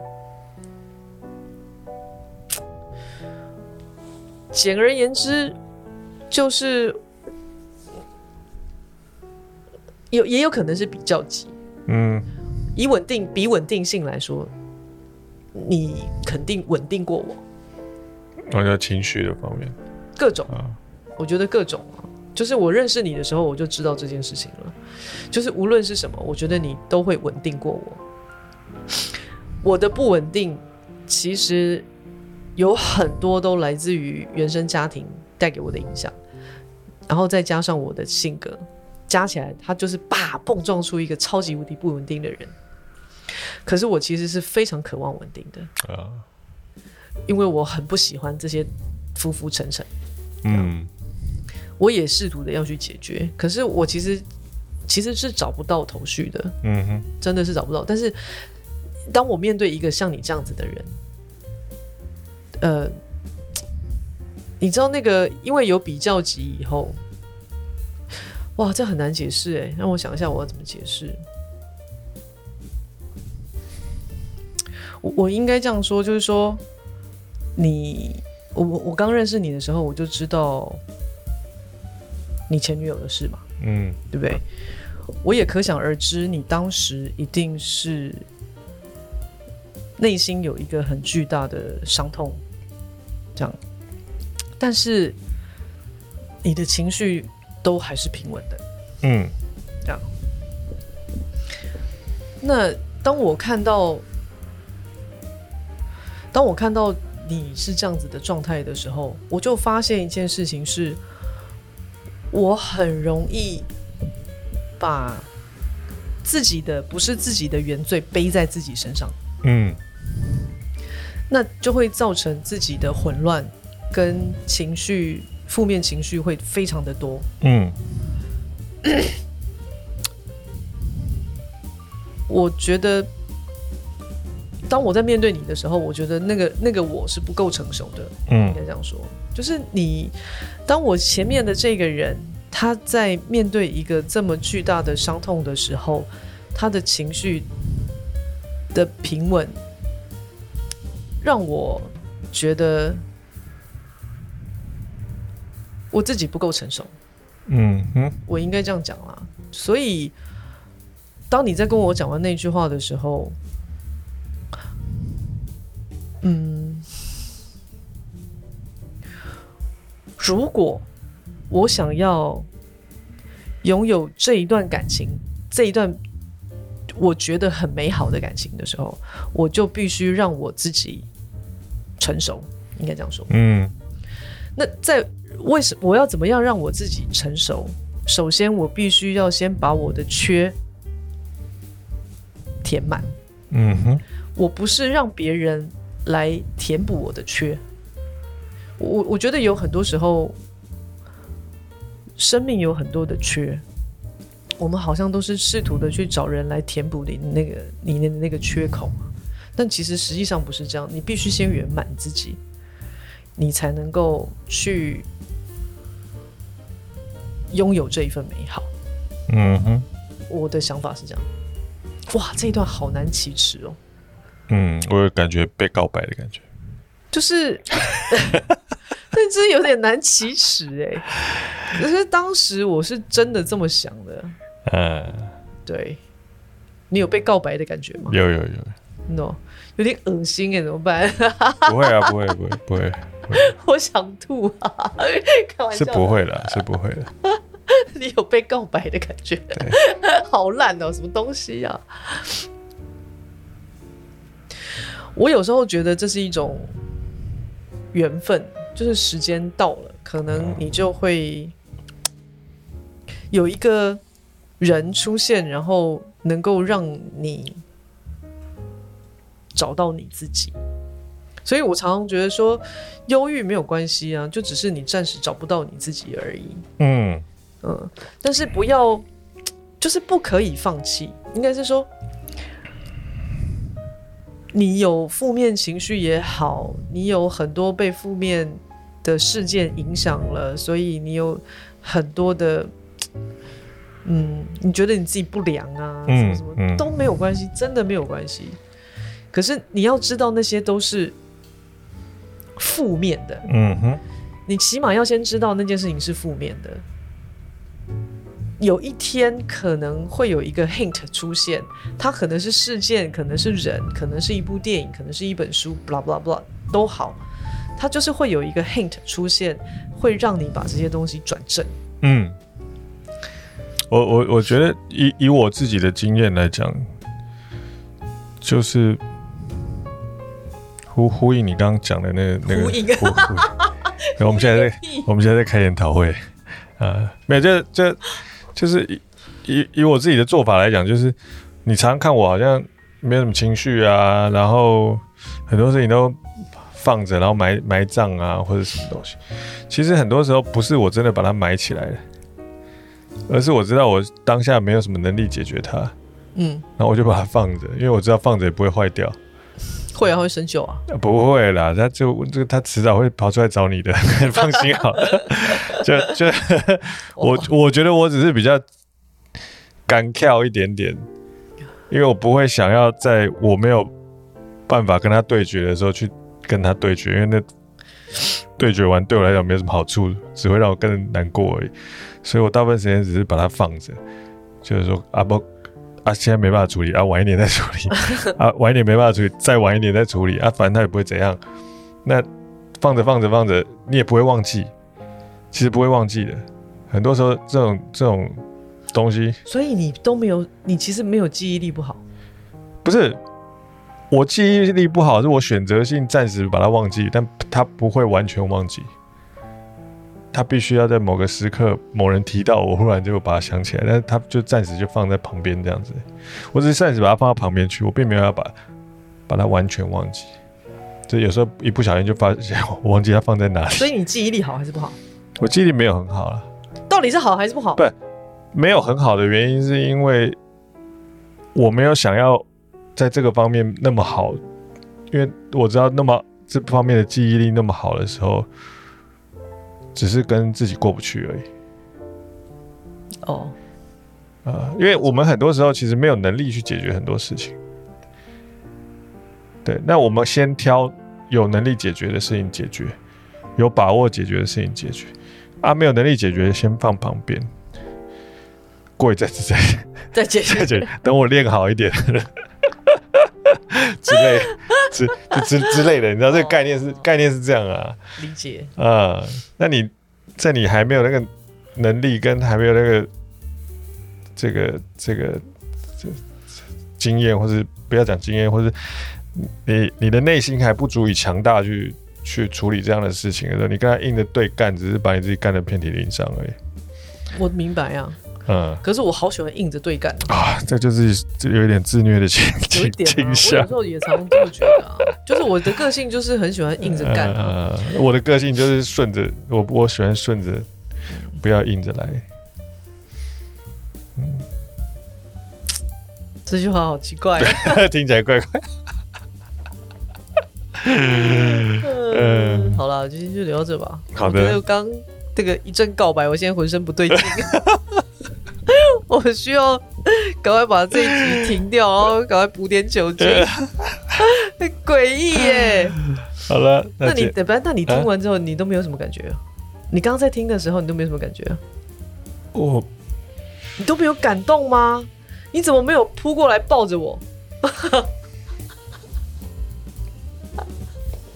简而言之，就是。有也有可能是比较级，嗯，以稳定比稳定性来说，你肯定稳定过我。我觉得情绪的方面，各种啊，我觉得各种啊，就是我认识你的时候，我就知道这件事情了。就是无论是什么，我觉得你都会稳定过我。我的不稳定，其实有很多都来自于原生家庭带给我的影响，然后再加上我的性格，加起来，他就是叭碰撞出一个超级无敌不稳定的人。可是我其实是非常渴望稳定的啊，因为我很不喜欢这些浮浮沉沉。嗯，我也试图的要去解决，可是我其实其实是找不到头绪的。嗯哼，真的是找不到。但是当我面对一个像你这样子的人，呃，你知道那个，因为有比较级以后，哇，这很难解释哎，让我想一下我要怎么解释。我我应该这样说，就是说，你我我刚认识你的时候，我就知道你前女友的事嘛，嗯，对不对？我也可想而知，你当时一定是内心有一个很巨大的伤痛，这样，但是你的情绪都还是平稳的，嗯，这样。那当我看到。当我看到你是这样子的状态的时候，我就发现一件事情是，我很容易把自己的不是自己的原罪背在自己身上，嗯，那就会造成自己的混乱跟情绪，负面情绪会非常的多，嗯，我觉得。当我在面对你的时候，我觉得那个那个我是不够成熟的，嗯，应该这样说，就是你，当我前面的这个人他在面对一个这么巨大的伤痛的时候，他的情绪的平稳，让我觉得我自己不够成熟，嗯哼，我应该这样讲啦。所以，当你在跟我讲完那句话的时候。嗯，如果我想要拥有这一段感情，这一段我觉得很美好的感情的时候，我就必须让我自己成熟，应该这样说。嗯，那在为什我要怎么样让我自己成熟？首先，我必须要先把我的缺填满。嗯哼，我不是让别人。来填补我的缺，我我觉得有很多时候，生命有很多的缺，我们好像都是试图的去找人来填补你那个你的那个缺口，但其实实际上不是这样，你必须先圆满自己，你才能够去拥有这一份美好。嗯哼，我的想法是这样。哇，这一段好难启齿哦。嗯，我有感觉被告白的感觉，就是，但真有点难启齿哎。可是当时我是真的这么想的。嗯，对，你有被告白的感觉吗？有有有。no，有点恶心哎，怎么办？不会啊，不会不会不会。我想吐啊！开玩笑，是不会的，是不会的。你有被告白的感觉？好烂哦，什么东西呀？我有时候觉得这是一种缘分，就是时间到了，可能你就会有一个人出现，然后能够让你找到你自己。所以我常常觉得说，忧郁没有关系啊，就只是你暂时找不到你自己而已。嗯嗯，但是不要，就是不可以放弃，应该是说。你有负面情绪也好，你有很多被负面的事件影响了，所以你有很多的，嗯，你觉得你自己不良啊，什么什么都没有关系，真的没有关系。可是你要知道，那些都是负面的。嗯哼，你起码要先知道那件事情是负面的。有一天可能会有一个 hint 出现，它可能是事件，可能是人，可能是一部电影，可能是一本书，blah blah blah 都好，它就是会有一个 hint 出现，会让你把这些东西转正。嗯，我我我觉得以以我自己的经验来讲，就是呼呼应你刚刚讲的那个那个呼应，呼呼 我们现在在我们现在在开研讨会。啊，没有这这。就是以以以我自己的做法来讲，就是你常常看我好像没有什么情绪啊，然后很多事情都放着，然后埋埋葬啊，或者什么东西。其实很多时候不是我真的把它埋起来了，而是我知道我当下没有什么能力解决它，嗯，然后我就把它放着，因为我知道放着也不会坏掉。会啊，会生锈啊？不会啦，他就这个他迟早会跑出来找你的，放心好了。就就 我我觉得我只是比较敢跳一点点，因为我不会想要在我没有办法跟他对决的时候去跟他对决，因为那对决完对我来讲没有什么好处，只会让我更难过而已。所以我大部分时间只是把它放着，就是说啊不。啊，现在没办法处理啊，晚一点再处理啊，晚一点没办法处理，再晚一点再处理啊，反正他也不会怎样。那放着放着放着，你也不会忘记，其实不会忘记的。很多时候这种这种东西，所以你都没有，你其实没有记忆力不好。不是，我记忆力不好，是我选择性暂时把它忘记，但它不会完全忘记。他必须要在某个时刻，某人提到我，忽然就把它想起来，但是他就暂时就放在旁边这样子。我只是暂时把它放到旁边去，我并没有要把把它完全忘记。就有时候一不小心就发现我忘记它放在哪里。所以你记忆力好还是不好？我记忆力没有很好了。到底是好还是不好？不，没有很好的原因是因为我没有想要在这个方面那么好，因为我知道那么这方面的记忆力那么好的时候。只是跟自己过不去而已。哦，呃，因为我们很多时候其实没有能力去解决很多事情。对，那我们先挑有能力解决的事情解决，有把握解决的事情解决。啊，没有能力解决，先放旁边，过一阵子再 再解决，再解决。等我练好一点之类。之之之类的，你知道这个概念是、哦、概念是这样啊？理解啊、嗯？那你在你还没有那个能力跟还没有那个这个这个这经验，或是不要讲经验，或是你你的内心还不足以强大去去处理这样的事情的时候，你跟他硬着对干，只是把你自己干的遍体鳞伤而已。我明白啊。嗯，可是我好喜欢硬着对干啊！这就是这有一点自虐的倾倾倾向。有时候也常常这么觉得啊，就是我的个性就是很喜欢硬着干啊。我的个性就是顺着我，我喜欢顺着，不要硬着来。嗯，这句话好奇怪，听起来怪怪。嗯，好了，今天就聊到这吧。好的。我刚这个一阵告白，我现在浑身不对劲。我需要赶快把这一集停掉，然后赶快补点酒精。很诡异耶！好了，那你等下，那你听完之后，你都没有什么感觉？你刚刚在听的时候，你都没有什么感觉？我，你都没有感动吗？你怎么没有扑过来抱着我？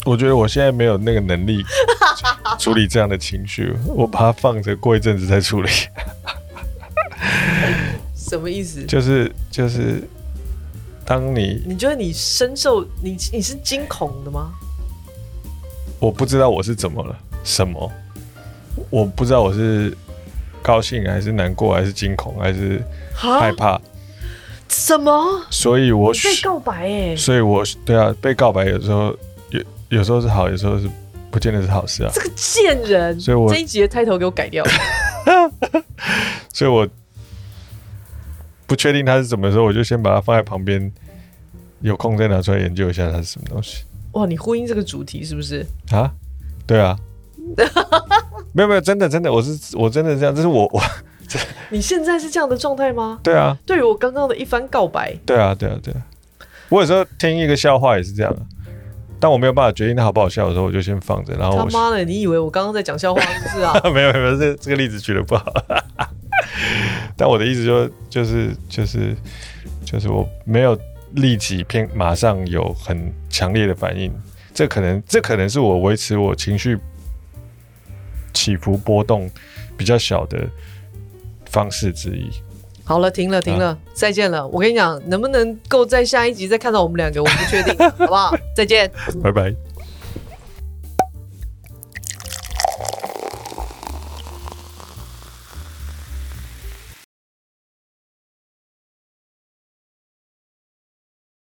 我觉得我现在没有那个能力 处理这样的情绪，我把它放着，过一阵子再处理。什么意思？就是就是，当你你觉得你深受你你是惊恐的吗？我不知道我是怎么了，什么？我不知道我是高兴还是难过还是惊恐还是害怕？什么？所以我被告白哎！所以我对啊，被告白有时候有有时候是好，有时候是不见得是好事啊。这个贱人！所以我这一集的 title 给我改掉。所以我。不确定它是什么时候，我就先把它放在旁边，有空再拿出来研究一下它是什么东西。哇，你呼应这个主题是不是？啊，对啊，没有没有，真的真的，我是我真的这样，这是我我。你现在是这样的状态吗？对啊，对于我刚刚的一番告白。对啊对啊对啊，我有时候听一个笑话也是这样，但我没有办法决定它好不好笑的时候，我就先放着，然后他妈的，你以为我刚刚在讲笑话是不是啊？没有没有，这这个例子举的不好。但我的意思就，就是就是就是我没有立即偏马上有很强烈的反应，这可能这可能是我维持我情绪起伏波动比较小的方式之一。好了，停了，停了，啊、再见了。我跟你讲，能不能够在下一集再看到我们两个，我不确定，好不好？再见，拜拜。